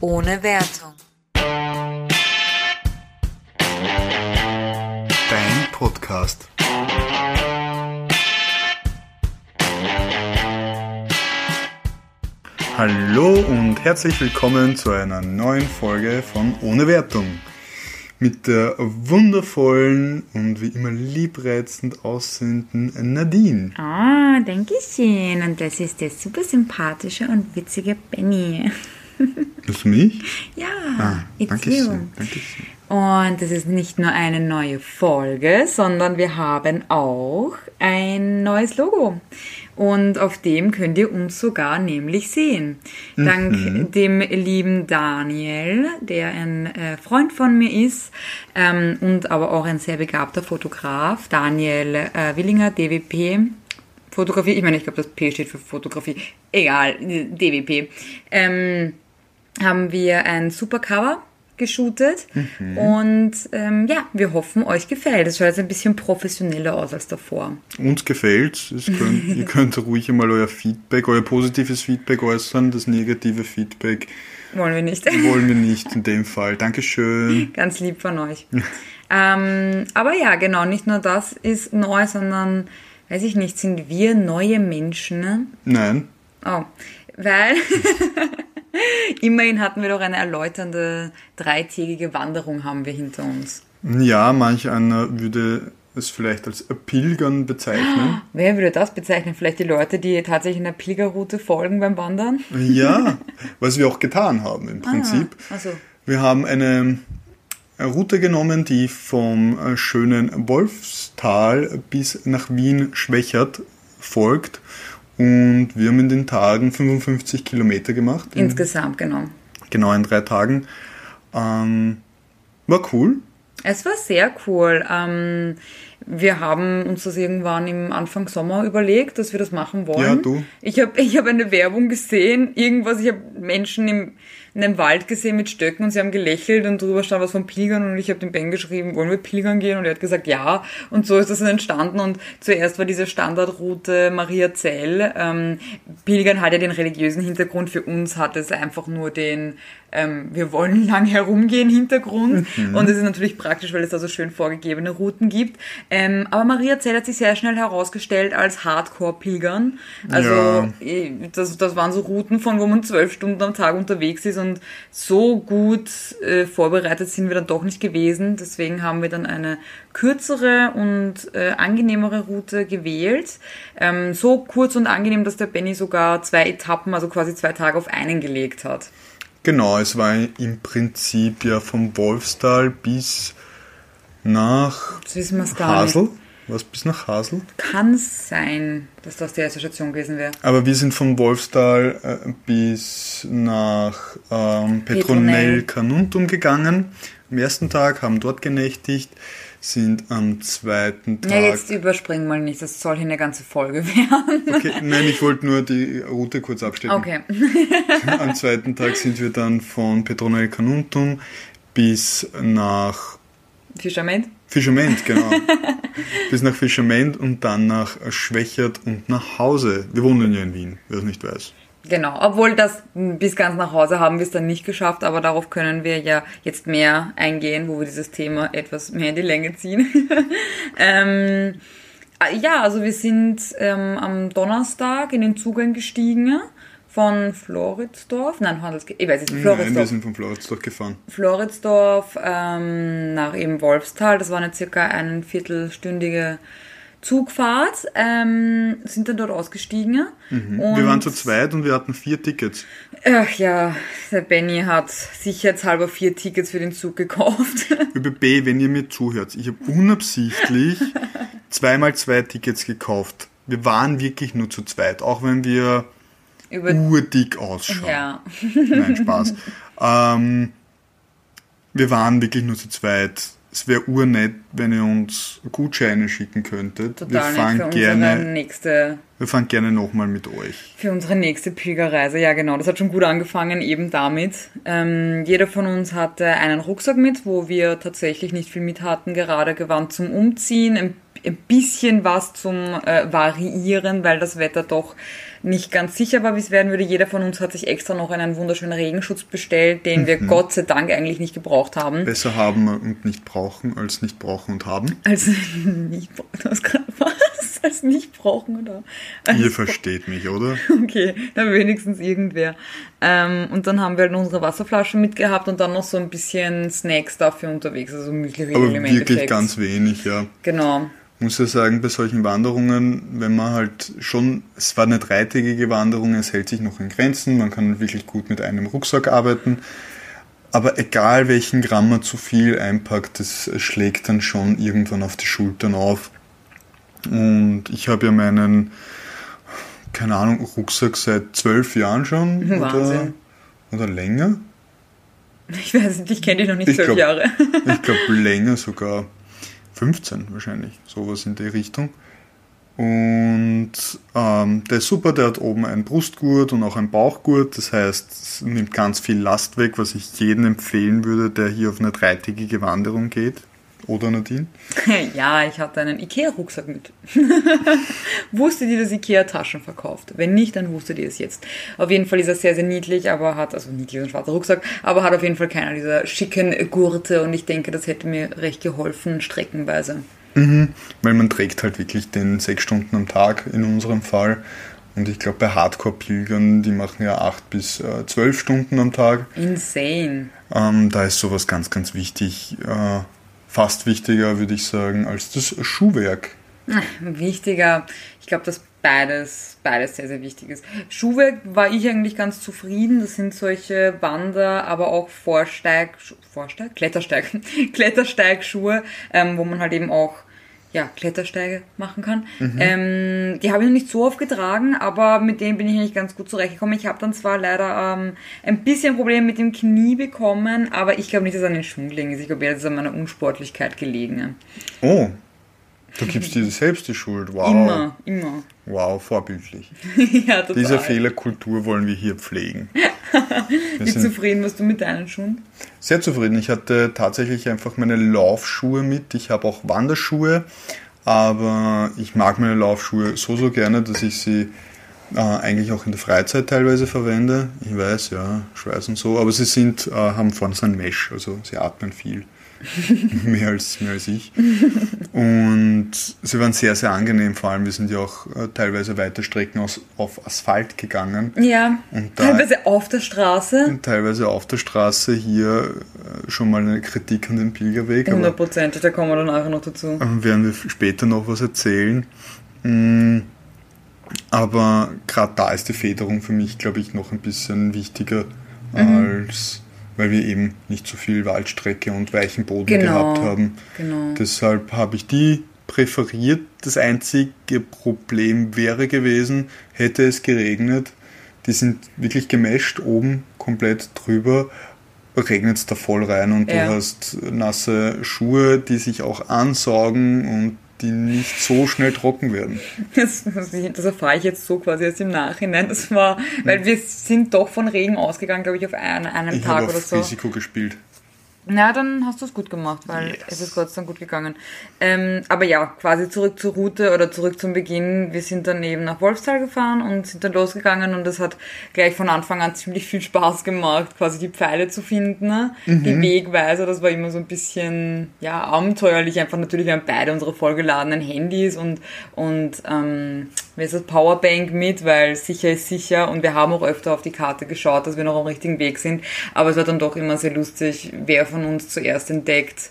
ohne Wertung. Dein Podcast. Hallo und herzlich willkommen zu einer neuen Folge von Ohne Wertung. Mit der wundervollen und wie immer liebreizend aussehenden Nadine. Ah, danke schön. Und das ist der super sympathische und witzige Benny. Du mich? Ja, Ah, danke you. schön. Danke schön. Und das ist nicht nur eine neue Folge, sondern wir haben auch ein neues Logo. Und auf dem könnt ihr uns sogar nämlich sehen. Dank dem lieben Daniel, der ein äh, Freund von mir ist ähm, und aber auch ein sehr begabter Fotograf. Daniel äh, Willinger, DWP. Fotografie, ich meine, ich glaube, das P steht für Fotografie. Egal, DWP. Ähm, haben wir ein super Cover geshootet und ähm, ja, wir hoffen, euch gefällt. Es schaut jetzt ein bisschen professioneller aus als davor. Uns gefällt's. Es könnt, ihr könnt ruhig einmal euer Feedback, euer positives Feedback äußern. Das negative Feedback Wollen wir nicht. wollen wir nicht in dem Fall. Dankeschön. Ganz lieb von euch. ähm, aber ja, genau, nicht nur das ist neu, sondern, weiß ich nicht, sind wir neue Menschen? Ne? Nein, Oh, weil immerhin hatten wir doch eine erläuternde dreitägige Wanderung haben wir hinter uns. Ja, manch einer würde es vielleicht als Pilgern bezeichnen. Wer würde das bezeichnen? Vielleicht die Leute, die tatsächlich einer Pilgerroute folgen beim Wandern? Ja, was wir auch getan haben im Prinzip. Also, Wir haben eine Route genommen, die vom äh, schönen Wolfstal bis nach Wien-Schwächert folgt. Und wir haben in den Tagen 55 Kilometer gemacht. In, insgesamt, genau. genau in drei Tagen. Ähm, war cool. Es war sehr cool. Ähm, wir haben uns das irgendwann im Anfang Sommer überlegt, dass wir das machen wollen. Ja, du. Ich habe ich hab eine Werbung gesehen, irgendwas, ich habe Menschen im, in einem Wald gesehen mit Stöcken und sie haben gelächelt und drüber stand was von Pilgern und ich habe dem Ben geschrieben, wollen wir pilgern gehen? Und er hat gesagt, ja. Und so ist das entstanden und zuerst war diese Standardroute Maria Zell. Ähm, Pilgern hat ja den religiösen Hintergrund, für uns hat es einfach nur den ähm, wir wollen lang herumgehen Hintergrund und es ist natürlich praktisch, weil es da so schön vorgegebene Routen gibt. Ähm, aber Maria Zell hat sich sehr schnell herausgestellt als Hardcore-Pilgern. Also Ja. eh, das, das waren so Routen, von wo man zwölf Stunden am Tag unterwegs ist und so gut äh, vorbereitet sind wir dann doch nicht gewesen. Deswegen haben wir dann eine kürzere und äh, angenehmere Route gewählt. Ähm, so kurz und angenehm, dass der Benny sogar zwei Etappen, also quasi zwei Tage auf einen gelegt hat. Genau, es war im Prinzip ja vom Wolfstal bis nach Hasel. Was bis nach Hasel? Kann sein, dass das die erste Station gewesen wäre. Aber wir sind von Wolfstal äh, bis nach ähm, Petronell. Carnuntum gegangen. Am ersten Tag haben dort genächtigt, sind am zweiten Tag. Ja, jetzt überspringen wir nicht, das soll hier eine ganze Folge werden. okay, nein, ich wollte nur die Route kurz abstecken. Okay. Am zweiten Tag sind wir dann von Petronell Carnuntum bis nach Fischerment? Fischerment, genau. bis nach Fischerment und dann nach Schwächert und nach Hause. Wir wohnen ja in Wien, wer es nicht weiß. Genau, obwohl das bis ganz nach Hause haben wir es dann nicht geschafft, aber darauf können wir ja jetzt mehr eingehen, wo wir dieses Thema etwas mehr in die Länge ziehen. ähm, ah, ja, also wir sind ähm, am Donnerstag in den Zug eingestiegen von Floridsdorf, nein, Handelsge ich weiß nicht, Nein, wir Floridsdorf. sind von Floridsdorf gefahren. Floridsdorf ähm, nach eben Wolfstal. Das war eine circa eine viertelstündige Zugfahrt. Ähm, sind dann dort ausgestiegen. Mhm. Wir waren zu zweit und wir hatten vier Tickets. Ach ja, der Benny hat sicherheitshalber vier Tickets für den Zug gekauft. ÖBB, wenn ihr mir zuhört, ich habe unabsichtlich zweimal zwei Tickets gekauft. Wir waren wirklich nur zu zweit, auch wenn wir Über urdick ausschauen. ja. Nein, Spaß. ähm, wir waren wirklich nur zu zweit. Es wäre urnett, wenn ihr uns Gutscheine schicken könntet. wir Total nett fahren gerne, nächste wir fahren gerne nochmal mit euch. Für unsere nächste Pilgerreise, ja genau. Das hat schon gut angefangen, eben damit. Ähm, jeder von uns hatte einen Rucksack mit, wo wir tatsächlich nicht viel mit hatten, gerade gewandt zum Umziehen, ein ein bisschen was zum äh, Variieren, weil das Wetter doch nicht ganz sicher war, wie es werden würde. Jeder von uns hat sich extra noch einen wunderschönen Regenschutz bestellt, den wir Gott sei Dank eigentlich nicht gebraucht haben. Besser haben und nicht brauchen, als nicht brauchen und haben. Also nicht brauchen, hast gerade was? Als nicht brauchen oder? Als Ihr versteht mich, oder? Okay, dann wenigstens irgendwer. Ähm, und dann haben wir halt unsere Wasserflaschen mitgehabt und dann noch so ein bisschen Snacks dafür unterwegs, also Müsli Aber im wirklich Endeffekt. ganz wenig, ja. Genau. Muss ja sagen, bei solchen Wanderungen, wenn man halt schon, es war eine dreitägige Wanderung, es hält sich noch in Grenzen, man kann wirklich gut mit einem Rucksack arbeiten, aber egal welchen Gramm man zu viel einpackt, das schlägt dann schon irgendwann auf die Schultern auf. Und ich habe ja meinen, keine Ahnung, Rucksack seit zwölf Jahren schon oder, Wahnsinn. oder länger. Ich weiß nicht, ich kenne dich noch nicht Ich zwölf glaub- Jahre. Ich glaube länger sogar. 15 wahrscheinlich, sowas in die Richtung. Und ähm, der ist super, der hat oben einen Brustgurt und auch einen Bauchgurt. Das heißt, es nimmt ganz viel Last weg, was ich jedem empfehlen würde, der hier auf eine dreitägige Wanderung geht. Oder Nadine? ja, ich hatte einen Ikea-Rucksack mit. wusstet ihr, dass Ikea Taschen verkauft? Wenn nicht, dann wusstet ihr es jetzt. Auf jeden Fall ist er sehr, sehr niedlich, aber hat, also niedlich ist ein schwarzer Rucksack, aber hat auf jeden Fall keiner dieser schicken Gurte und ich denke, das hätte mir recht geholfen, streckenweise. Weil man trägt halt wirklich den sechs Stunden am Tag in unserem Fall. Und ich glaube, bei Hardcore-Pilgern, die machen ja acht bis äh, zwölf Stunden am Tag. Insane. Ähm, da ist sowas ganz, ganz wichtig. Äh, fast wichtiger, würde ich sagen, als das Schuhwerk. Wichtiger, ich glaube, dass beides, beides sehr, sehr wichtig ist. Schuhwerk war ich eigentlich ganz zufrieden. Das sind solche Wander, aber auch Vorsteig, Vorsteig? Klettersteig, Klettersteigschuhe, ähm, wo man halt eben auch ja, Klettersteige machen kann. Ähm, die habe ich noch nicht so oft getragen, aber mit denen bin ich eigentlich ganz gut zurechtgekommen. Ich habe dann zwar leider ähm, ein bisschen Probleme mit dem Knie bekommen, aber ich glaube nicht, dass es an den Schuhen gelegen ist. Ich glaube eher, dass es an meiner Unsportlichkeit gelegen. Oh, du gibst dir selbst die Schuld. Wow. Immer, immer. Wow, vorbildlich. ja, total. Diese Fehlerkultur wollen wir hier pflegen. Wie zufrieden warst du mit deinen Schuhen? sehr zufrieden. Ich hatte tatsächlich einfach meine Laufschuhe mit. Ich habe auch Wanderschuhe, aber ich mag meine Laufschuhe so, so gerne, dass ich sie äh, eigentlich auch in der Freizeit teilweise verwende. Ich weiß, ja, Schweiß und so, aber sie sind, äh, haben vorne so ein Mesh, also sie atmen viel. mehr, als, mehr als ich. Und sie waren sehr, sehr angenehm, vor allem wir sind ja auch äh, teilweise weite Strecken aus, auf Asphalt gegangen. Ja, Und da- teilweise auf der Straße. Teilweise auf der Straße hier äh, schon mal eine Kritik an den Pilgerweg, aber Hundertprozentig, da kommen wir dann nachher noch dazu. ähm, werden wir später noch was erzählen. Mm, Aber gerade da ist die Federung für mich, glaube ich, noch ein bisschen wichtiger, als weil wir eben nicht so viel Waldstrecke und weichen Boden Genau, gehabt haben. genau. Deshalb habe ich die präferiert. Das einzige Problem wäre gewesen, hätte es geregnet. Die sind wirklich gemescht, oben komplett drüber. Regnet es da voll rein und Ja. du hast nasse Schuhe, die sich auch ansaugen und die nicht so schnell trocken werden. Das, das erfahre ich jetzt so quasi erst im Nachhinein. Das war, weil wir sind doch von Regen ausgegangen, glaube ich, auf einen, einem Ich Tag habe oder auf so. Risiko gespielt. Na, dann hast du es gut gemacht, weil Yes. es ist Gott sei Dank gut gegangen. Ähm, aber ja, quasi zurück zur Route oder zurück zum Beginn. Wir sind dann eben nach Wolfstal gefahren und sind dann losgegangen und es hat gleich von Anfang an ziemlich viel Spaß gemacht, quasi die Pfeile zu finden, ne? die Wegweiser. Das war immer so ein bisschen, ja, abenteuerlich. Einfach natürlich, wir haben beide unsere vollgeladenen Handys und, und, ähm, wie ist das, Powerbank mit, weil sicher ist sicher und wir haben auch öfter auf die Karte geschaut, dass wir noch am richtigen Weg sind. Aber es war dann doch immer sehr lustig, wer von uns zuerst entdeckt,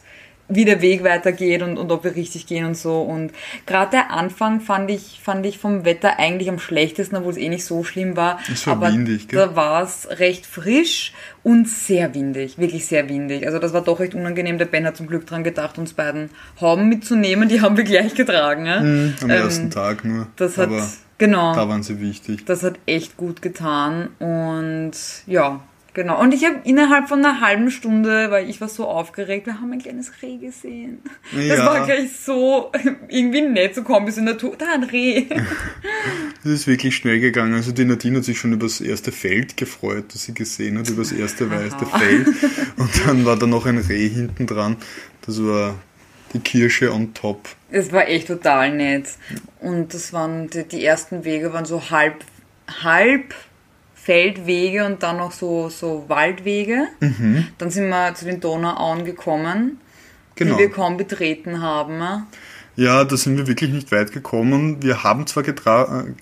wie der Weg weitergeht und, und ob wir richtig gehen und so. Und gerade der Anfang fand ich, fand ich vom Wetter eigentlich am schlechtesten, obwohl es eh nicht so schlimm war. Es war Aber windig, gell? Da war es recht frisch und sehr windig, wirklich sehr windig. Also das war doch recht unangenehm. Der Ben hat zum Glück dran gedacht, uns beiden Hauben mitzunehmen. Die haben wir gleich getragen. Ja? Am Ähm, ersten Tag nur. Das hat, aber genau. da waren sie wichtig. Das hat echt gut getan und ja, genau. Und ich habe innerhalb von einer halben Stunde, weil ich war so aufgeregt, wir haben ein kleines Reh gesehen. Das Ja. war gleich so irgendwie nett, so komm, bis in der Natur, da ein Reh. Es ist wirklich schnell gegangen. Also die Nadine hat sich schon über das erste Feld gefreut, das sie gesehen hat, über das erste weiße Feld. Und dann war da noch ein Reh hinten dran. Das war die Kirsche on top. Es war echt total nett. Und das waren, die, die ersten Wege waren so halb, halb Feldwege und dann noch so, so Waldwege. Mhm. Dann sind wir zu den Donauauen gekommen, Genau. die wir kaum betreten haben. Ja, da sind wir wirklich nicht weit gekommen. Wir haben zwar äh,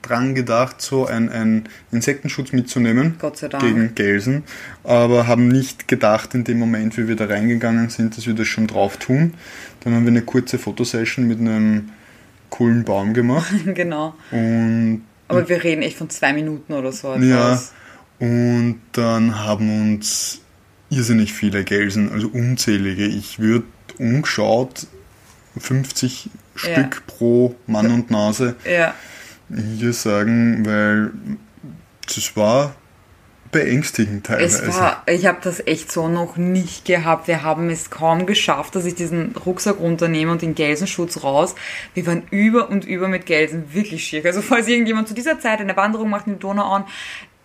dran gedacht, so ein, ein Insektenschutz mitzunehmen Gott sei Dank. gegen Gelsen, aber haben nicht gedacht in dem Moment, wie wir da reingegangen sind, dass wir das schon drauf tun. Dann haben wir eine kurze Fotosession mit einem coolen Baum gemacht genau. und Aber wir reden echt von zwei Minuten oder so. Ja, etwas. und dann haben uns irrsinnig viele Gelsen, also unzählige. Ich würde umgeschaut 50 Ja. Stück pro Mann und Nase Ja. hier sagen, weil das war beängstigend teilweise. Es war, ich habe das echt so noch nicht gehabt. Wir haben es kaum geschafft, dass ich diesen Rucksack runternehme und den Gelsenschutz raus. Wir waren über und über mit Gelsen, wirklich schick. Also falls irgendjemand zu dieser Zeit eine Wanderung macht in die Donauauen, äh,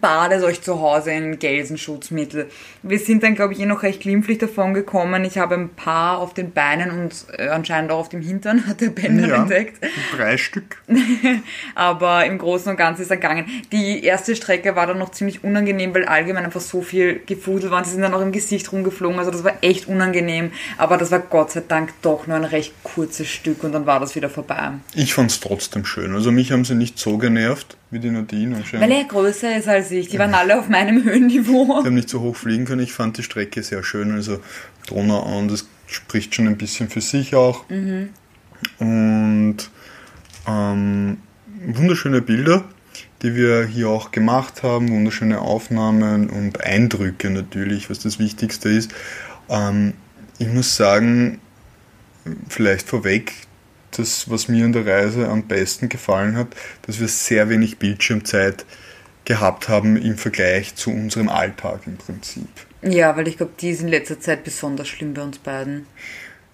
badet euch zu Hause in Gelsenschutzmittel. Wir sind dann, glaube ich, eh noch recht glimpflich davon gekommen. Ich habe ein paar auf den Beinen und äh, anscheinend auch auf dem Hintern, hat der Bender ja, entdeckt. drei Stück. Aber im Großen und Ganzen ist er gegangen. Die erste Strecke war dann noch ziemlich unangenehm, weil allgemein einfach so viel Gefudel war. Sie sind dann auch im Gesicht rumgeflogen. Also das war echt unangenehm. Aber das war Gott sei Dank doch nur ein recht kurzes Stück und dann war das wieder vorbei. Ich fand es trotzdem schön. Also mich haben sie nicht so genervt wie die Nadine. Weil er größer ist als ich. Die waren alle auf meinem Höhenniveau. Die haben nicht so hoch fliegen können. Ich fand die Strecke sehr schön. Also Donauauen, das spricht schon ein bisschen für sich auch. Und ähm, wunderschöne Bilder, die wir hier auch gemacht haben, wunderschöne Aufnahmen und Eindrücke natürlich, was das Wichtigste ist. Ähm, ich muss sagen, vielleicht vorweg, das, was mir an der Reise am besten gefallen hat, dass wir sehr wenig Bildschirmzeit gehabt haben im Vergleich zu unserem Alltag im Prinzip. Ja, weil ich glaube, die ist in letzter Zeit besonders schlimm bei uns beiden.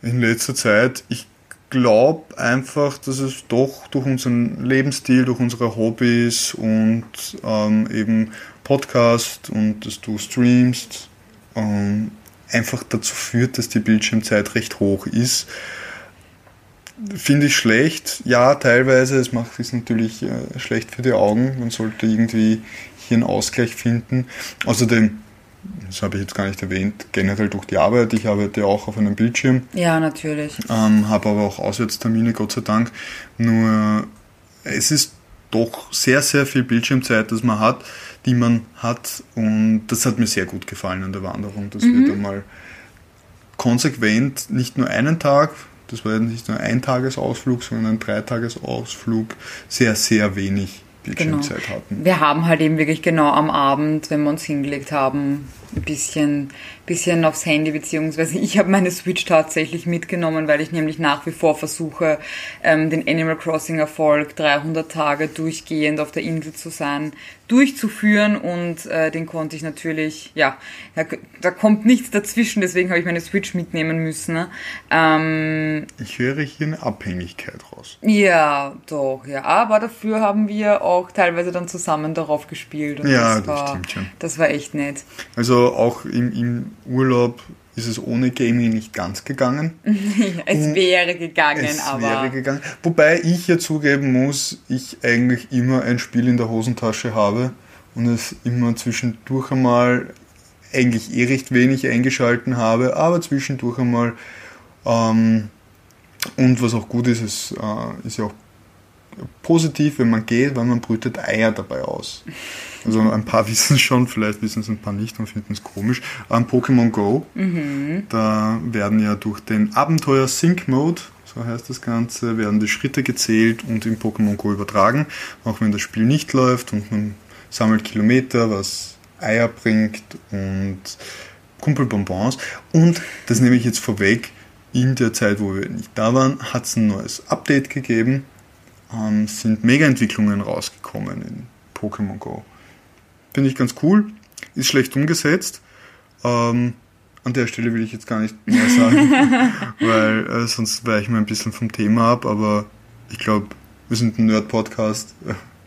In letzter Zeit, ich glaube einfach, dass es doch durch unseren Lebensstil, durch unsere Hobbys und ähm, eben Podcast und dass du streamst, ähm, einfach dazu führt, dass die Bildschirmzeit recht hoch ist. Finde ich schlecht. Ja, teilweise. Es macht es natürlich äh, schlecht für die Augen. Man sollte irgendwie hier einen Ausgleich finden. Außerdem, das habe ich jetzt gar nicht erwähnt, generell durch die Arbeit. Ich arbeite auch auf einem Bildschirm, Ja, natürlich. ähm, habe aber auch Auswärtstermine, Gott sei Dank. Nur es ist doch sehr, sehr viel Bildschirmzeit, das man hat, die man hat. Und das hat mir sehr gut gefallen an der Wanderung, dass wir da mal konsequent nicht nur einen Tag, das war ja nicht nur ein Tagesausflug, sondern ein Dreitagesausflug, sehr, sehr wenig Bildschirmzeit hatten. Wir haben halt eben wirklich genau am Abend, wenn wir uns hingelegt haben, ein bisschen, bisschen aufs Handy, beziehungsweise ich habe meine Switch tatsächlich mitgenommen, weil ich nämlich nach wie vor versuche, ähm, den Animal Crossing Erfolg 300 Tage durchgehend auf der Insel zu sein, durchzuführen und äh, den konnte ich natürlich, ja, da, da kommt nichts dazwischen, deswegen habe ich meine Switch mitnehmen müssen. Ne? Ähm, Ich höre hier eine Abhängigkeit raus. ja, doch, ja. Aber dafür haben wir auch teilweise dann zusammen darauf gespielt. Und Ja, das, das war, stimmt schon. Das war echt nett. Also auch im, im Urlaub ist es ohne Gaming nicht ganz gegangen. Es wäre gegangen, Es aber. wäre gegangen. Wobei ich hier zugeben muss, ich eigentlich immer ein Spiel in der Hosentasche habe und es immer zwischendurch einmal eigentlich eh recht wenig eingeschalten habe, aber zwischendurch einmal ähm, und was auch gut ist, es äh, ist ja auch positiv, wenn man geht, weil man brütet Eier dabei aus. Also ein paar wissen es schon, vielleicht wissen es ein paar nicht und finden es komisch. Ähm, Pokémon Go, da werden ja durch den Abenteuer Sync Mode, so heißt das Ganze, werden die Schritte gezählt und in Pokémon Go übertragen, auch wenn das Spiel nicht läuft und man sammelt Kilometer, was Eier bringt und Kumpelbonbons. Und das nehme ich jetzt vorweg, in der Zeit, wo wir nicht da waren, hat es ein neues Update gegeben, ähm, sind Mega-Entwicklungen rausgekommen in Pokémon Go. Finde ich ganz cool, ist schlecht umgesetzt. Ähm, an der Stelle will ich jetzt gar nicht mehr sagen, weil äh, sonst weiche ich mal ein bisschen vom Thema ab, aber ich glaube, wir sind ein Nerd-Podcast.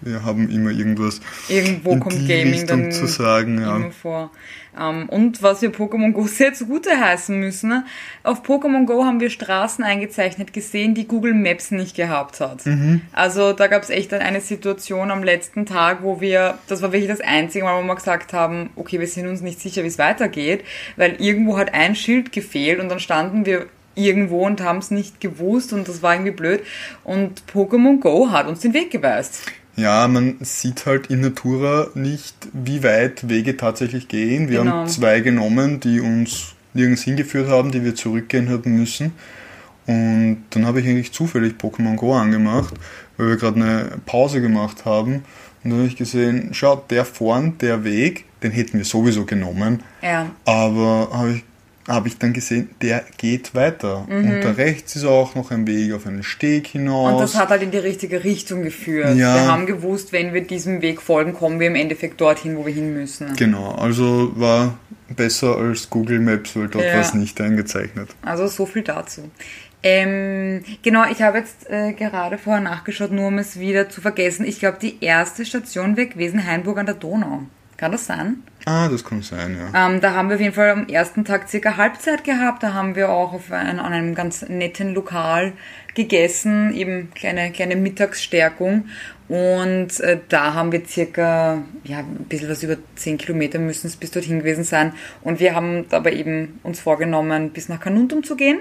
Wir haben immer irgendwas Irgendwo in kommt die Gaming Richtung dann zu sagen. Ja. immer vor. Ähm, und was wir Pokémon Go sehr zugute heißen müssen, ne? auf Pokémon Go haben wir Straßen eingezeichnet gesehen, die Google Maps nicht gehabt hat. Mhm. Also da gab es echt dann eine Situation am letzten Tag, wo wir, das war wirklich das einzige Mal, wo wir gesagt haben, okay, wir sind uns nicht sicher, wie es weitergeht, weil irgendwo hat ein Schild gefehlt und dann standen wir irgendwo und haben es nicht gewusst und das war irgendwie blöd. Und Pokémon Go hat uns den Weg geweist. Ja, man sieht halt in Natura nicht, wie weit Wege tatsächlich gehen. Wir Genau. haben zwei genommen, die uns nirgends hingeführt haben, die wir zurückgehen haben müssen. Und dann habe ich eigentlich zufällig Pokémon Go angemacht, weil wir gerade eine Pause gemacht haben. Und dann habe ich gesehen, schau, der vorn, der Weg, den hätten wir sowieso genommen. Ja, Aber habe ich, hab ich dann gesehen, der geht weiter. Und da rechts ist auch noch ein Weg auf einen Steg hinaus. Und das hat halt in die richtige Richtung geführt. Ja. Wir haben gewusst, wenn wir diesem Weg folgen, kommen wir im Endeffekt dorthin, wo wir hin müssen. Genau, also war besser als Google Maps, weil dort Ja. war es nicht eingezeichnet. Also so viel dazu. Ähm, genau, ich habe jetzt äh, gerade vorher nachgeschaut, nur um es wieder zu vergessen. Ich glaube, die erste Station wäre gewesen Hainburg an der Donau. Kann das sein? Ah, das kann sein, ja. Ähm, da haben wir auf jeden Fall am ersten Tag circa Halbzeit gehabt. Da haben wir auch auf ein, an einem ganz netten Lokal gegessen, eben kleine, kleine Mittagsstärkung. Und äh, da haben wir circa, ja, ein bisschen was über 10 Kilometer müssen es bis dorthin gewesen sein. Und wir haben aber eben uns vorgenommen, bis nach Kanuntum zu gehen.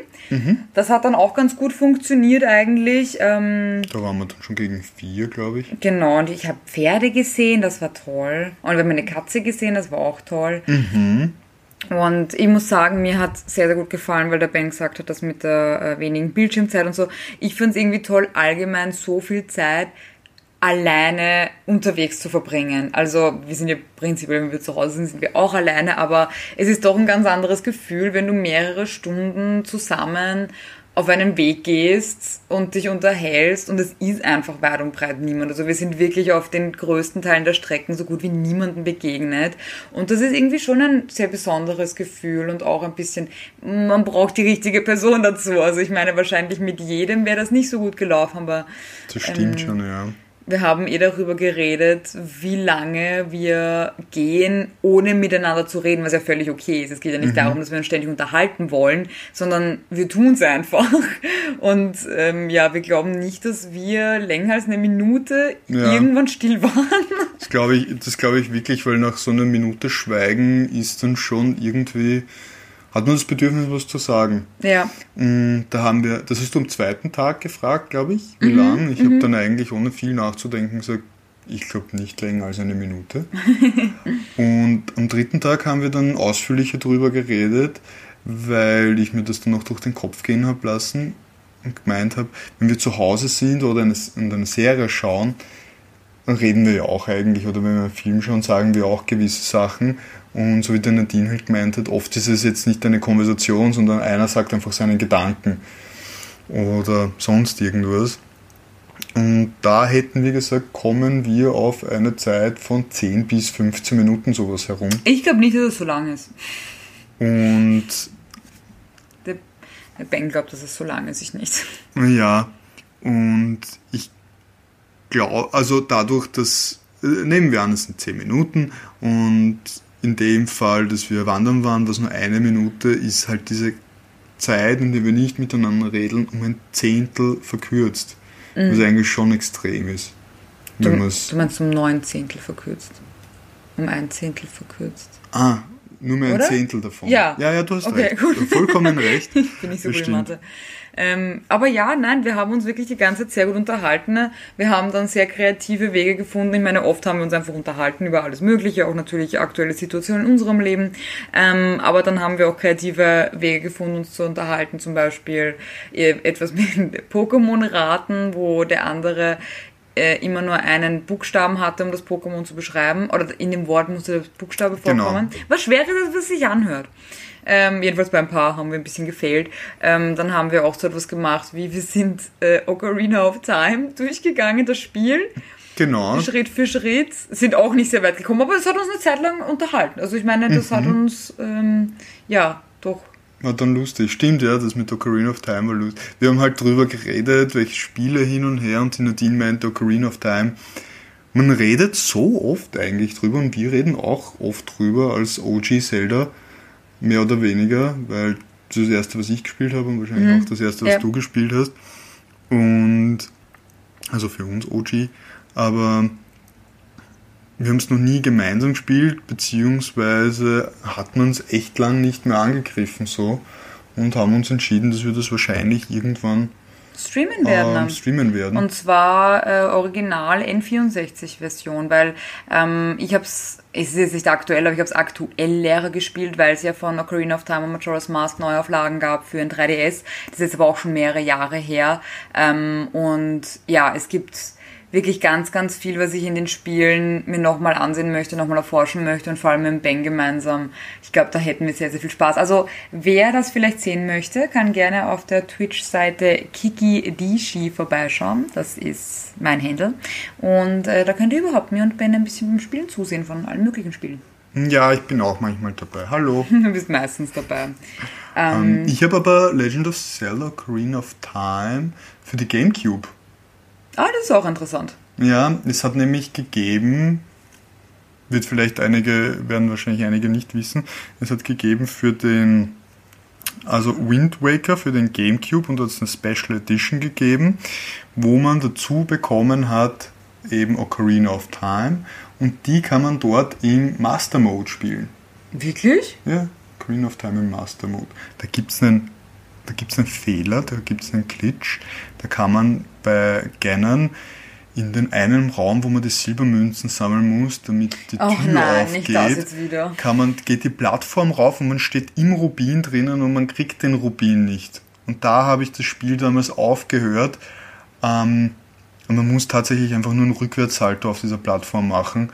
Das hat dann auch ganz gut funktioniert eigentlich. Ähm, Da waren wir dann schon gegen vier, glaube ich. Genau, und ich habe Pferde gesehen, das war toll. Und wir haben eine Katze gesehen, das war auch toll. Und ich muss sagen, mir hat sehr, sehr gut gefallen, weil der Ben gesagt hat, dass mit der äh, wenigen Bildschirmzeit und so. Ich finde es irgendwie toll, allgemein so viel Zeit alleine unterwegs zu verbringen. Also wir sind ja prinzipiell, wenn wir zu Hause sind, sind wir auch alleine, aber es ist doch ein ganz anderes Gefühl, wenn du mehrere Stunden zusammen auf einen Weg gehst und dich unterhältst und es ist einfach weit und breit niemand. Also wir sind wirklich auf den größten Teilen der Strecken so gut wie niemandem begegnet und das ist irgendwie schon ein sehr besonderes Gefühl und auch ein bisschen, man braucht die richtige Person dazu. Also ich meine, wahrscheinlich mit jedem wäre das nicht so gut gelaufen, aber Das stimmt Ähm, schon, ja. Wir haben eh darüber geredet, wie lange wir gehen, ohne miteinander zu reden, was ja völlig okay ist. Es geht ja nicht darum, dass wir uns ständig unterhalten wollen, sondern wir tun es einfach. Und ähm, ja, wir glauben nicht, dass wir länger als eine Minute Ja. irgendwann still waren. Das glaube ich, das glaube ich wirklich, weil nach so einer Minute Schweigen ist dann schon irgendwie, hat man das Bedürfnis, was zu sagen. Ja, Mm, Da haben wir, das hast du am zweiten Tag gefragt, glaube ich, wie Mhm, lang. Ich habe dann eigentlich ohne viel nachzudenken gesagt, ich glaube nicht länger als eine Minute. und am dritten Tag haben wir dann ausführlicher darüber geredet, weil ich mir das dann noch durch den Kopf gehen habe lassen und gemeint habe, wenn wir zu Hause sind oder eine, und eine Serie schauen, reden wir ja auch eigentlich, oder wenn wir einen Film schauen, sagen wir auch gewisse Sachen. Und so wie der Nadine halt gemeint hat, oft ist es jetzt nicht eine Konversation, sondern einer sagt einfach seinen Gedanken oder sonst irgendwas. Und da hätten wir gesagt, kommen wir auf eine Zeit von 10 bis 15 Minuten sowas herum. ich glaube nicht, dass es so lang ist. Und Der, der Ben glaubt, dass es so lang ist, ich nicht. Ja, und ich glaube, also dadurch, dass, äh, nehmen wir an, es sind 10 Minuten und in dem Fall, dass wir wandern waren, was nur eine Minute, ist halt diese Zeit, in der wir nicht miteinander reden, um ein Zehntel verkürzt. Was eigentlich schon extrem ist. Du, du meinst um neun Zehntel verkürzt. Um ein Zehntel verkürzt. ah, nur mehr ein Oder? Zehntel davon. Ja. ja, ja, du hast Okay, recht. gut. Du hast vollkommen recht. Bin ich so gut in. Mathe. Ähm, aber ja, nein, wir haben uns wirklich die ganze Zeit sehr gut unterhalten. Wir haben dann sehr kreative Wege gefunden. Ich meine, oft haben wir uns einfach unterhalten über alles Mögliche, auch natürlich aktuelle Situationen in unserem Leben. Ähm, aber dann haben wir auch kreative Wege gefunden, uns zu unterhalten. Zum Beispiel äh, etwas mit Pokémon-Raten, wo der andere äh, immer nur einen Buchstaben hatte, um das Pokémon zu beschreiben. Oder in dem Wort musste der Buchstabe Genau. vorkommen. Was schwer ist, es sich anhört. Ähm, jedenfalls bei ein paar haben wir ein bisschen gefehlt. Ähm, dann haben wir auch so etwas gemacht, wie wir sind äh, Ocarina of Time durchgegangen, das Spiel, Genau. Schritt für Schritt. Sind auch nicht sehr weit gekommen, aber es hat uns eine Zeit lang unterhalten. Also ich meine, das hat uns, ähm, ja, doch. War dann lustig. Stimmt, ja, das mit Ocarina of Time war lustig. Wir haben halt drüber geredet, welche Spiele hin und her und die Nadine meinte Ocarina of Time. man redet so oft eigentlich drüber und wir reden auch oft drüber als OG Zelda, mehr oder weniger, weil das ist das erste, was ich gespielt habe und wahrscheinlich Mhm. auch das erste, was Ja. du gespielt hast. Und also für uns OG, aber wir haben es noch nie gemeinsam gespielt, beziehungsweise hat man es echt lang nicht mehr angegriffen so und haben uns entschieden, dass wir das wahrscheinlich irgendwann Streamen werden. ähm, streamen werden. Und zwar äh, Original N64-Version, weil ähm, ich habe es, es ist jetzt nicht aktuell, aber ich habe es aktuell leer gespielt, weil es ja von Ocarina of Time und Majora's Mask Neuauflagen gab für ein 3DS. Das ist jetzt aber auch schon mehrere Jahre her. Ähm, und ja, es gibt wirklich ganz, ganz viel, was ich in den Spielen mir nochmal ansehen möchte, nochmal erforschen möchte und vor allem mit Ben gemeinsam. Ich glaube, da hätten wir sehr, sehr viel Spaß. Also wer das vielleicht sehen möchte, kann gerne auf der Twitch-Seite Kiki Dishi vorbeischauen. Das ist mein Handle. Und äh, da könnt ihr überhaupt mir und Ben ein bisschen beim Spielen zusehen von allen möglichen Spielen. ja, ich bin auch manchmal dabei. Hallo. Du bist meistens dabei. Ähm, ich habe aber Legend of Zelda Ocarina of Time für die Gamecube. Ah, das ist auch interessant. Ja, es hat nämlich gegeben, wird vielleicht einige, werden wahrscheinlich einige nicht wissen, es hat gegeben für den, also Wind Waker für den Gamecube und da hat es eine Special Edition gegeben, wo man dazu bekommen hat, eben Ocarina of Time und die kann man dort im Master Mode spielen. Wirklich? Ja, Ocarina of Time im Master Mode. Da gibt es einen, da gibt's einen Fehler, da gibt es einen Glitch. Da kann man bei Ganon in den einen Raum, wo man die Silbermünzen sammeln muss, damit die Och Tür nein, aufgeht, nicht das jetzt wieder. kann man, geht die Plattform rauf und man steht im Rubin drinnen und man kriegt den Rubin nicht. Und da habe ich das Spiel damals aufgehört. Ähm, und man muss tatsächlich einfach nur einen Rückwärtssalto auf dieser Plattform machen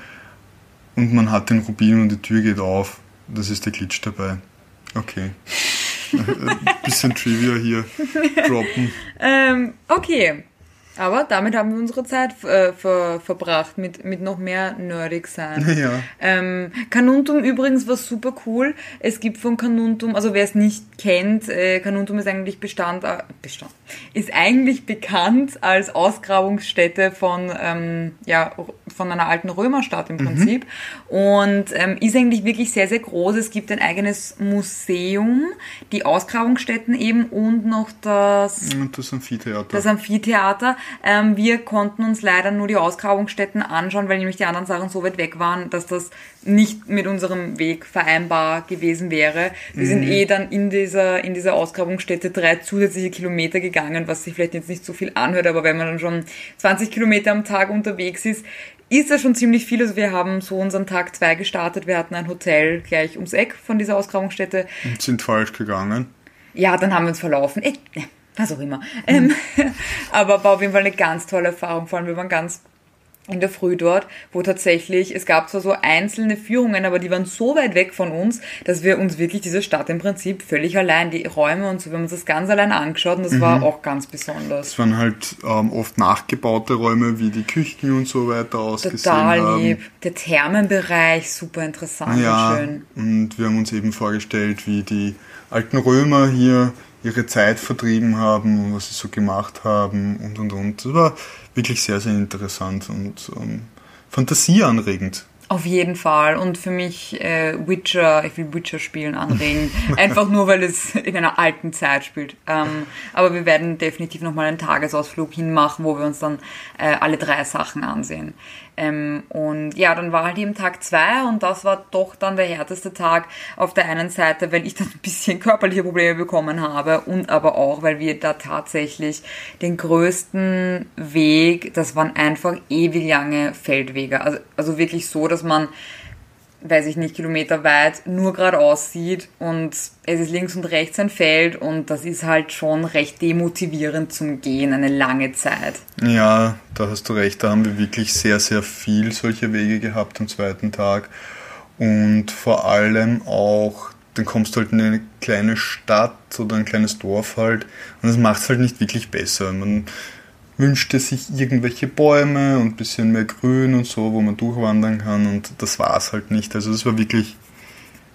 und man hat den Rubin und die Tür geht auf. Das ist der Glitch dabei. Okay. Ein bisschen Trivia hier droppen. Ähm, okay. Aber damit haben wir unsere Zeit äh, ver verbracht mit, mit noch mehr nerdig sein. Ja. Ähm, Canuntum übrigens war super cool. Es gibt von Canuntum, also wer es nicht kennt, äh, Canuntum ist eigentlich Bestand, äh, Bestand, ist eigentlich bekannt als Ausgrabungsstätte von, ähm, ja, von einer alten Römerstadt im Prinzip und ähm, ist eigentlich wirklich sehr, sehr groß. Es gibt ein eigenes Museum, die Ausgrabungsstätten eben und noch das Und das Amphitheater. das Amphitheater. Ähm, wir konnten uns leider nur die Ausgrabungsstätten anschauen, weil nämlich die anderen Sachen so weit weg waren, dass das nicht mit unserem Weg vereinbar gewesen wäre. Wir sind eh dann in dieser, in dieser Ausgrabungsstätte drei zusätzliche Kilometer gegangen, was sich vielleicht jetzt nicht so viel anhört, aber wenn man dann schon 20 Kilometer am Tag unterwegs ist, ist das schon ziemlich viel. Also wir haben so unseren Tag zwei gestartet. Wir hatten ein Hotel gleich ums Eck von dieser Ausgrabungsstätte. Und sind falsch gegangen. Ja, dann haben wir uns verlaufen. Eh, ja, was auch immer. Ähm, aber war auf jeden Fall eine ganz tolle Erfahrung. Vor allem, wir waren ganz in der Früh dort, wo tatsächlich, es gab zwar so einzelne Führungen, aber die waren so weit weg von uns, dass wir uns wirklich diese Stadt im Prinzip völlig allein, die Räume und so, wir haben uns das ganz allein angeschaut und das war auch ganz besonders. Es waren halt ähm, oft nachgebaute Räume, wie die Küchen und so weiter ausgesehen Total haben. lieb. Der Thermenbereich, super interessant Ja, und schön. und wir haben uns eben vorgestellt, wie die alten Römer hier ihre Zeit vertrieben haben und was sie so gemacht haben und und und. Das war wirklich sehr, sehr interessant und ähm, fantasieanregend. Auf jeden Fall. Und für mich äh, Witcher, ich will Witcher spielen anregen. Einfach nur, weil es in einer alten Zeit spielt. Ähm, aber wir werden definitiv nochmal einen Tagesausflug hinmachen, wo wir uns dann äh, alle drei Sachen ansehen. Ähm, und ja, dann war halt eben Tag zwei und das war doch dann der härteste Tag auf der einen Seite, weil ich dann ein bisschen körperliche Probleme bekommen habe und aber auch, weil wir da tatsächlich den größten Weg, das waren einfach ewig lange Feldwege. Also, also wirklich so, dass man weiß ich nicht, Kilometer weit nur geradeaus sieht und es ist links und rechts ein Feld und das ist halt schon recht demotivierend zum Gehen, eine lange Zeit. Ja, da hast du recht, da haben wir wirklich sehr, sehr viel solche Wege gehabt am zweiten Tag. Und vor allem auch, dann kommst du halt in eine kleine Stadt oder ein kleines Dorf halt und das macht es halt nicht wirklich besser. Man wünschte sich irgendwelche Bäume und ein bisschen mehr Grün und so, wo man durchwandern kann und das war es halt nicht. Also das war wirklich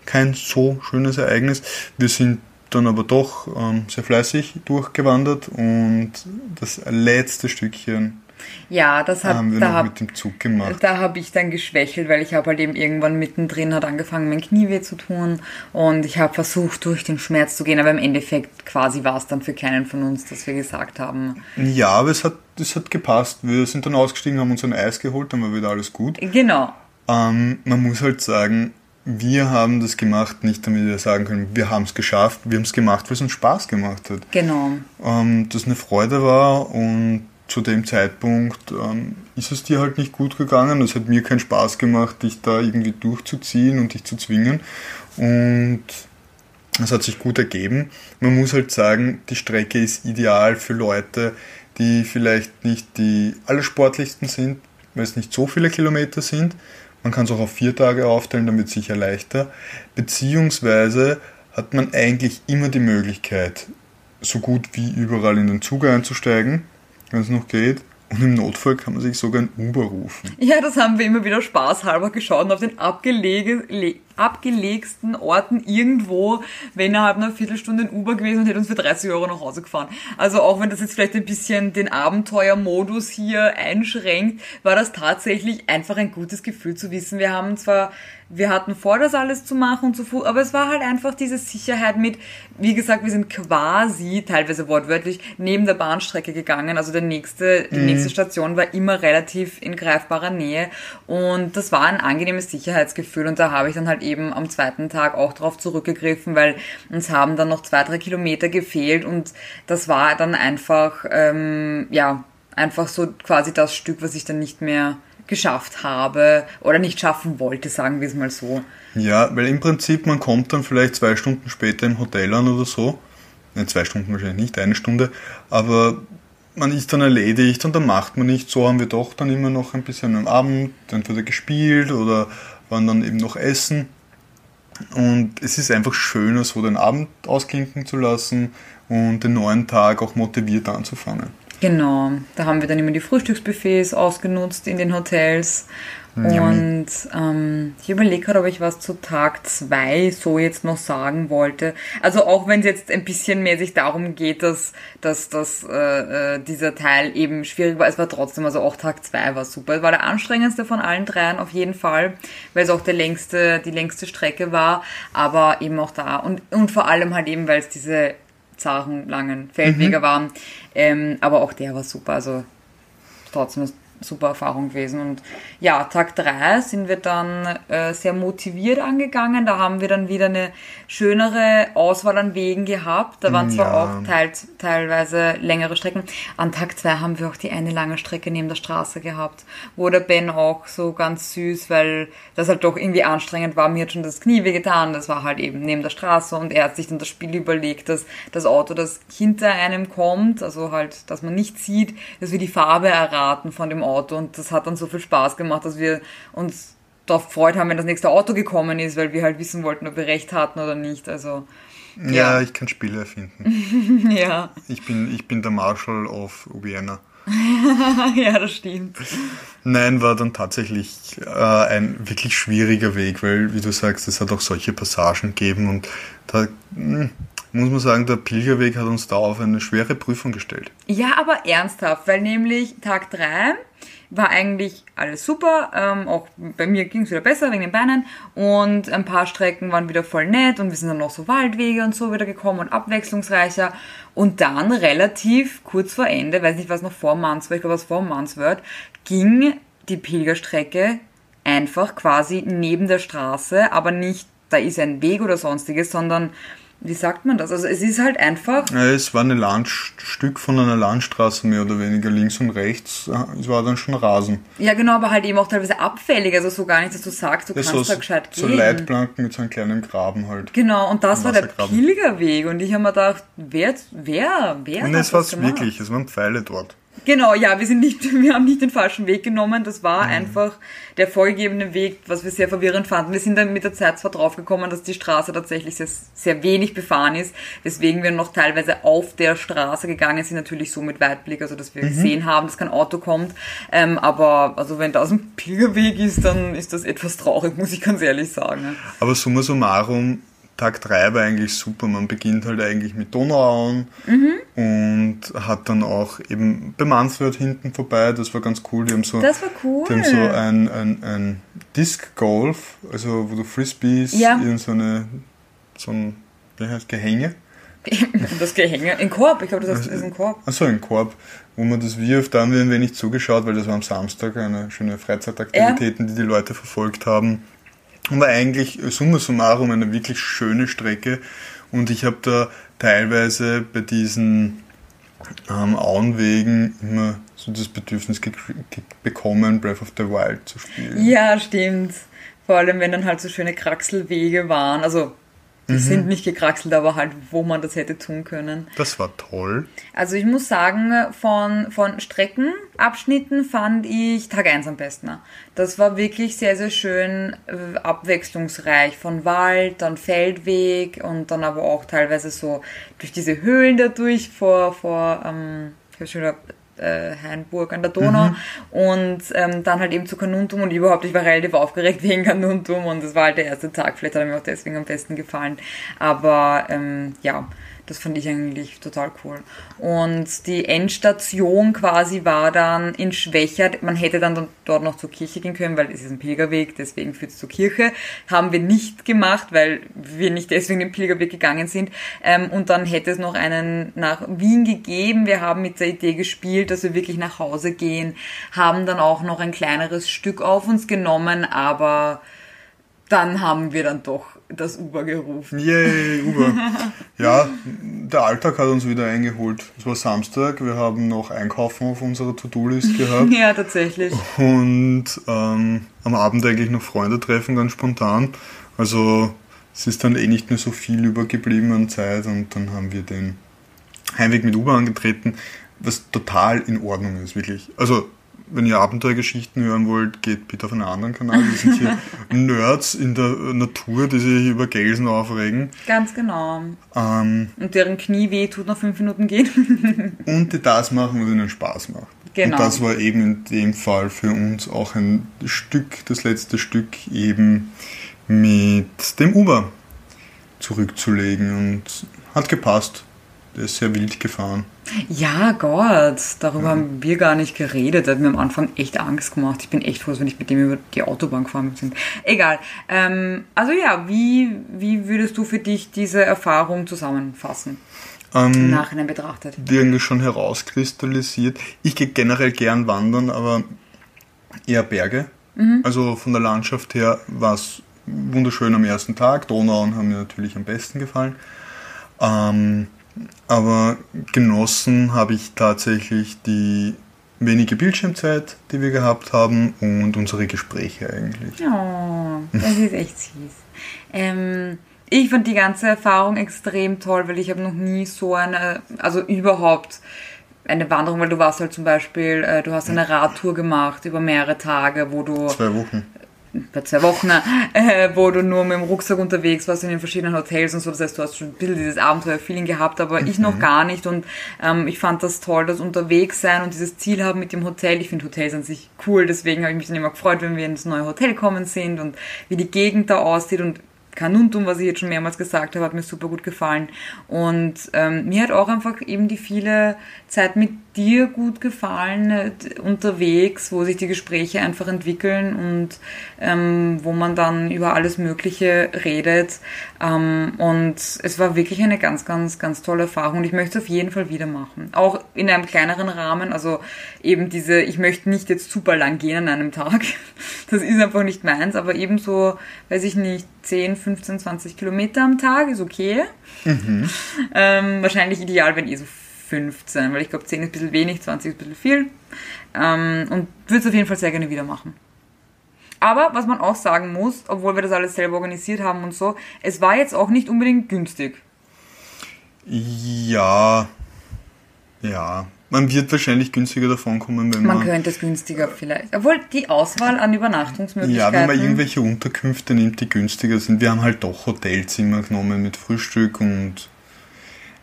kein so schönes Ereignis. Wir sind dann aber doch ähm, sehr fleißig durchgewandert und das letzte Stückchen Ja, das hat, haben wir da noch hab, mit dem Zug gemacht. Da habe ich dann geschwächelt, weil ich habe halt eben irgendwann mittendrin hat angefangen, mein Knie weh zu tun und ich habe versucht, durch den Schmerz zu gehen, aber im Endeffekt quasi war es dann für keinen von uns, dass wir gesagt haben. Ja, aber es hat, es hat gepasst. Wir sind dann ausgestiegen, haben uns ein Eis geholt, dann war wieder alles gut. Genau. Ähm, man muss halt sagen, wir haben das gemacht, nicht damit wir sagen können, wir haben es geschafft, wir haben es gemacht, weil es uns Spaß gemacht hat. Genau. Ähm, dass eine Freude war und zu dem Zeitpunkt ähm, ist es dir halt nicht gut gegangen. Es hat mir keinen Spaß gemacht, dich da irgendwie durchzuziehen und dich zu zwingen. Und es hat sich gut ergeben. Man muss halt sagen, die Strecke ist ideal für Leute, die vielleicht nicht die allersportlichsten sind, weil es nicht so viele Kilometer sind. Man kann es auch auf vier Tage aufteilen, es sicher leichter. Beziehungsweise hat man eigentlich immer die Möglichkeit, so gut wie überall in den Zug einzusteigen wenn es noch geht. Und im Notfall kann man sich sogar ein Uber rufen. Ja, das haben wir immer wieder spaßhalber geschaut und auf den abgelege, abgelegsten Orten irgendwo, wenn innerhalb einer Viertelstunde ein Uber gewesen und hätte uns für 30 Euro nach Hause gefahren. Also auch wenn das jetzt vielleicht ein bisschen den Abenteuermodus hier einschränkt, war das tatsächlich einfach ein gutes Gefühl zu wissen. Wir haben zwar wir hatten vor, das alles zu machen und zu Fuß, aber es war halt einfach diese Sicherheit mit, wie gesagt, wir sind quasi, teilweise wortwörtlich, neben der Bahnstrecke gegangen. Also der nächste, die mhm. nächste Station war immer relativ in greifbarer Nähe und das war ein angenehmes Sicherheitsgefühl und da habe ich dann halt eben am zweiten Tag auch drauf zurückgegriffen, weil uns haben dann noch zwei, drei Kilometer gefehlt und das war dann einfach, ähm, ja, einfach so quasi das Stück, was ich dann nicht mehr geschafft habe oder nicht schaffen wollte, sagen wir es mal so. Ja, weil im Prinzip man kommt dann vielleicht zwei Stunden später im Hotel an oder so. Ne, zwei Stunden wahrscheinlich nicht, eine Stunde, aber man ist dann erledigt und dann macht man nicht. So haben wir doch dann immer noch ein bisschen am Abend entweder gespielt oder waren dann eben noch essen. Und es ist einfach schöner, so den Abend ausklinken zu lassen und den neuen Tag auch motiviert anzufangen. Genau, da haben wir dann immer die Frühstücksbuffets ausgenutzt in den Hotels. Und ähm, ich überlege gerade, ob ich was zu Tag 2 so jetzt noch sagen wollte. Also auch wenn es jetzt ein bisschen mehr sich darum geht, dass, dass, dass äh, äh, dieser Teil eben schwierig war, es war trotzdem, also auch Tag 2 war super. Es war der anstrengendste von allen dreien auf jeden Fall, weil es auch der längste, die längste Strecke war, aber eben auch da. Und, und vor allem halt eben, weil es diese zaren, langen Feldwege mhm. waren. Ähm, aber auch der war super. Also trotzdem super Erfahrung gewesen. Und ja, Tag 3 sind wir dann äh, sehr motiviert angegangen. Da haben wir dann wieder eine schönere Auswahl an Wegen gehabt. Da waren zwar ja. auch teil, teilweise längere Strecken. An Tag 2 haben wir auch die eine lange Strecke neben der Straße gehabt, wo der Ben auch so ganz süß, weil das halt doch irgendwie anstrengend war. Mir hat schon das Knie wehgetan. Das war halt eben neben der Straße und er hat sich dann das Spiel überlegt, dass das Auto, das hinter einem kommt, also halt, dass man nicht sieht, dass wir die Farbe erraten von dem Auto Auto und das hat dann so viel Spaß gemacht, dass wir uns darauf gefreut haben, wenn das nächste Auto gekommen ist, weil wir halt wissen wollten, ob wir recht hatten oder nicht. Also ja, ja ich kann Spiele erfinden. ja. Ich bin, ich bin der Marshall of Vienna. ja, das stimmt. Nein, war dann tatsächlich äh, ein wirklich schwieriger Weg, weil, wie du sagst, es hat auch solche Passagen gegeben und da mh, hm, muss man sagen, der Pilgerweg hat uns da auf eine schwere Prüfung gestellt. Ja, aber ernsthaft, weil nämlich Tag 3 war eigentlich alles super. Ähm, auch bei mir ging es wieder besser wegen den Beinen. Und ein paar Strecken waren wieder voll nett und wir sind dann noch so Waldwege und so wieder gekommen und abwechslungsreicher. Und dann relativ kurz vor Ende, weiß nicht, was noch vor Manns war, ich glaube, was vor Manns wird, ging die Pilgerstrecke einfach quasi neben der Straße, aber nicht, da ist ein Weg oder sonstiges, sondern wie sagt man das? Also es ist halt einfach. Ja, es war ein Landstück von einer Landstraße mehr oder weniger links und rechts. Es war dann schon Rasen. Ja, genau, aber halt eben auch teilweise abfällig. Also so gar nicht, dass du sagst, du ja, kannst so, da gescheit gehen. So Leitplanken mit so einem kleinen Graben halt. Genau, und das war der Pilgerweg. Und ich habe mir gedacht, wer, wer, wer? Und es war es wirklich, es waren Pfeile dort. Genau, ja, wir sind nicht, wir haben nicht den falschen Weg genommen. Das war mhm. einfach der vorgegebene Weg, was wir sehr verwirrend fanden. Wir sind dann mit der Zeit zwar draufgekommen, dass die Straße tatsächlich sehr, sehr wenig befahren ist, weswegen wir noch teilweise auf der Straße gegangen sind, natürlich so mit Weitblick, also dass wir mhm. gesehen haben, dass kein Auto kommt. Ähm, aber also wenn das ein Pilgerweg ist, dann ist das etwas traurig, muss ich ganz ehrlich sagen. Aber summa summarum, Tag 3 war eigentlich super. Man beginnt halt eigentlich mit Donauauen Mhm. und hat dann auch eben bei Mansfeld hinten vorbei. Das war ganz cool. Die haben so, Das war cool. die haben so ein, ein, ein Disc Golf, also wo du Frisbees Ja. in so eine so ein wie heißt Gehänge. das Gehänge. In Korb, ich glaube, das ist ein Korb. Achso, ein Korb, wo man das wirft. Da haben wir ein wenig zugeschaut, weil das war am Samstag eine schöne Freizeitaktivitäten, die die Leute verfolgt haben. Und war eigentlich summa summarum eine wirklich schöne Strecke. Und ich habe da teilweise bei diesen ähm, Auenwegen immer so das Bedürfnis bekommen, Breath of the Wild zu spielen. Ja, stimmt. Vor allem, wenn dann halt so schöne Kraxelwege waren. Also, die sind nicht gekraxelt, aber halt, wo man das hätte tun können. Das war toll. Also ich muss sagen, von, von Streckenabschnitten fand ich Tag 1 am besten. Das war wirklich sehr, sehr schön äh, abwechslungsreich. Von Wald, dann Feldweg und dann aber auch teilweise so durch diese Höhlen dadurch vor, vor ähm, ich hab schon wieder äh, Hainburg an der Donau. Und ähm, dann halt eben zu Kanuntum und überhaupt, ich war relativ aufgeregt wegen Kanuntum und das war halt der erste Tag, vielleicht hat er mir auch deswegen am besten gefallen, aber ähm, ja, das fand ich eigentlich total cool. Und die Endstation quasi war dann in Schwächert. Man hätte dann dort noch zur Kirche gehen können, weil es ist ein Pilgerweg, deswegen führt es zur Kirche. Haben wir nicht gemacht, weil wir nicht deswegen den Pilgerweg gegangen sind. Ähm, und dann hätte es noch einen nach Wien gegeben. Wir haben mit der Idee gespielt, dass wir wirklich nach Hause gehen, haben dann auch noch ein kleineres Stück auf uns genommen, aber dann haben wir dann doch das Uber gerufen. Yay, Uber. ja, der Alltag hat uns wieder eingeholt. Es war Samstag, wir haben noch Einkaufen auf unserer To-Do-List gehabt Ja, tatsächlich. und ähm, am Abend eigentlich noch Freunde treffen, ganz spontan. Also es ist dann eh nicht mehr so viel übergeblieben an Zeit und dann haben wir den Heimweg mit Uber angetreten, was total in Ordnung ist, wirklich. Also wenn ihr Abenteuergeschichten hören wollt, geht bitte auf einen anderen Kanal. Wir sind hier Nerds in der Natur, die sich über Gelsen aufregen. Ganz genau. Ähm, Und deren Knie weh tut nach fünf Minuten gehen. und die das machen, was ihnen Spaß macht. Genau. Und das war eben in dem Fall für uns auch ein Stück, das letzte Stück eben mit dem Uber zurückzulegen und hat gepasst. Der ist sehr wild gefahren. Ja, Gott, darüber haben wir gar nicht geredet. Das hat mir am Anfang echt Angst gemacht. Ich bin echt froh, dass wir nicht mit dem über die Autobahn gefahren sind. Egal. Ähm, also ja, wie, wie würdest du für dich diese Erfahrung zusammenfassen? Im Ähm, Nachhinein betrachtet. die eigentlich schon herauskristallisiert. Ich gehe generell gern wandern, aber eher Berge. Also von der Landschaft her war es wunderschön am ersten Tag. Donauauen haben mir natürlich am besten gefallen. Ähm, aber genossen habe ich tatsächlich die wenige Bildschirmzeit, die wir gehabt haben und unsere Gespräche eigentlich. Oh, das ist echt süß. Ähm, ich fand die ganze Erfahrung extrem toll, weil ich habe noch nie so eine, also überhaupt eine Wanderung, weil du warst halt zum Beispiel, äh, du hast eine Radtour gemacht über mehrere Tage, wo du Zwei Wochen. Bei zwei Wochen, äh, wo du nur mit dem Rucksack unterwegs warst in den verschiedenen Hotels und so. Das heißt, du hast schon ein bisschen dieses Abenteuer-Feeling gehabt, aber ich noch gar nicht. Und ähm, ich fand das toll, das unterwegs sein und dieses Ziel haben mit dem Hotel. Ich finde Hotels an sich cool, deswegen habe ich mich dann immer gefreut, wenn wir ins neue Hotel kommen sind und wie die Gegend da aussieht und Kanuntum, was ich jetzt schon mehrmals gesagt habe, hat mir super gut gefallen. Und ähm, mir hat auch einfach eben die viele Zeit mit dir gut gefallen, äh, unterwegs, wo sich die Gespräche einfach entwickeln und ähm, wo man dann über alles Mögliche redet. Ähm, und es war wirklich eine ganz, ganz, ganz tolle Erfahrung. Und ich möchte es auf jeden Fall wieder machen. Auch in einem kleineren Rahmen. Also eben diese, ich möchte nicht jetzt super lang gehen an einem Tag. Das ist einfach nicht meins. Aber eben so, weiß ich nicht, 10, 15, 20 Kilometer am Tag ist okay. Ähm, wahrscheinlich ideal, wenn eh so 15, weil ich glaube 10 ist ein bisschen wenig, 20 ist ein bisschen viel. Ähm, und würde es auf jeden Fall sehr gerne wieder machen. Aber was man auch sagen muss, obwohl wir das alles selber organisiert haben und so, es war jetzt auch nicht unbedingt günstig. Ja, ja. Man wird wahrscheinlich günstiger davon kommen, wenn Man man. könnte es günstiger vielleicht. Obwohl die Auswahl an ja, Übernachtungsmöglichkeiten. wenn man irgendwelche Unterkünfte nimmt, die günstiger sind. Wir haben halt doch Hotelzimmer genommen mit Frühstück und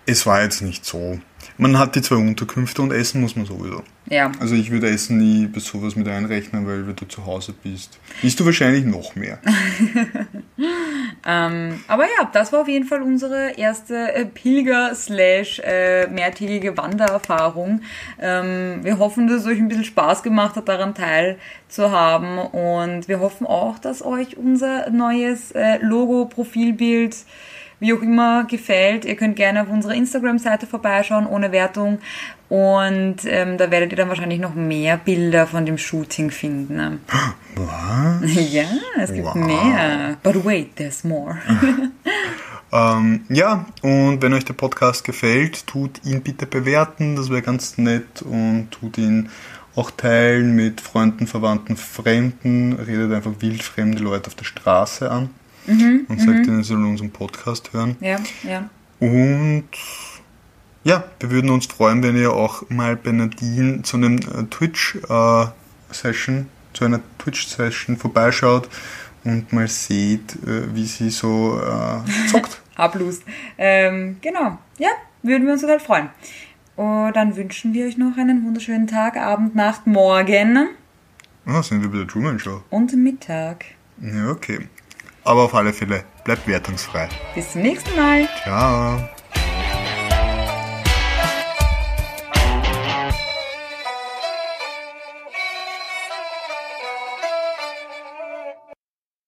es war jetzt nicht so. Man hat die zwei Unterkünfte und essen muss man sowieso. Ja. Also ich würde Essen nie bei sowas mit einrechnen, weil wenn du zu Hause bist, isst du wahrscheinlich noch mehr. Ähm, aber ja, das war auf jeden Fall unsere erste äh, Pilger- slash äh, mehrtägige Wandererfahrung. Ähm, wir hoffen, dass es euch ein bisschen Spaß gemacht hat, daran teilzuhaben. Und wir hoffen auch, dass euch unser neues äh, Logo, Profilbild, wie auch immer gefällt. Ihr könnt gerne auf unserer Instagram-Seite vorbeischauen, ohne Wertung. Und ähm, da werdet ihr dann wahrscheinlich noch mehr Bilder von dem Shooting finden. ne? Was? Ja, es gibt Wow. mehr. But wait, there's more. Ähm, ja, und wenn euch der Podcast gefällt, tut ihn bitte bewerten, das wäre ganz nett und tut ihn auch teilen mit Freunden, Verwandten, Fremden, redet einfach wildfremde Leute auf der Straße an und sagt ihnen, sie sollen unseren Podcast hören. ja, ja. Und ja, wir würden uns freuen, wenn ihr auch mal bei Nadine zu einem äh, Twitch-Session, zu einer Twitch-Session vorbeischaut und mal seht, äh, wie sie so äh, zockt. Hablust. Ähm, genau. Ja, würden wir uns total freuen. Und dann wünschen wir euch noch einen wunderschönen Tag, Abend, Nacht, Morgen Ah, sind wir bei der Truman Show. und Mittag. Ja, okay. Aber auf alle Fälle, bleibt wertungsfrei. Bis zum nächsten Mal. Ciao.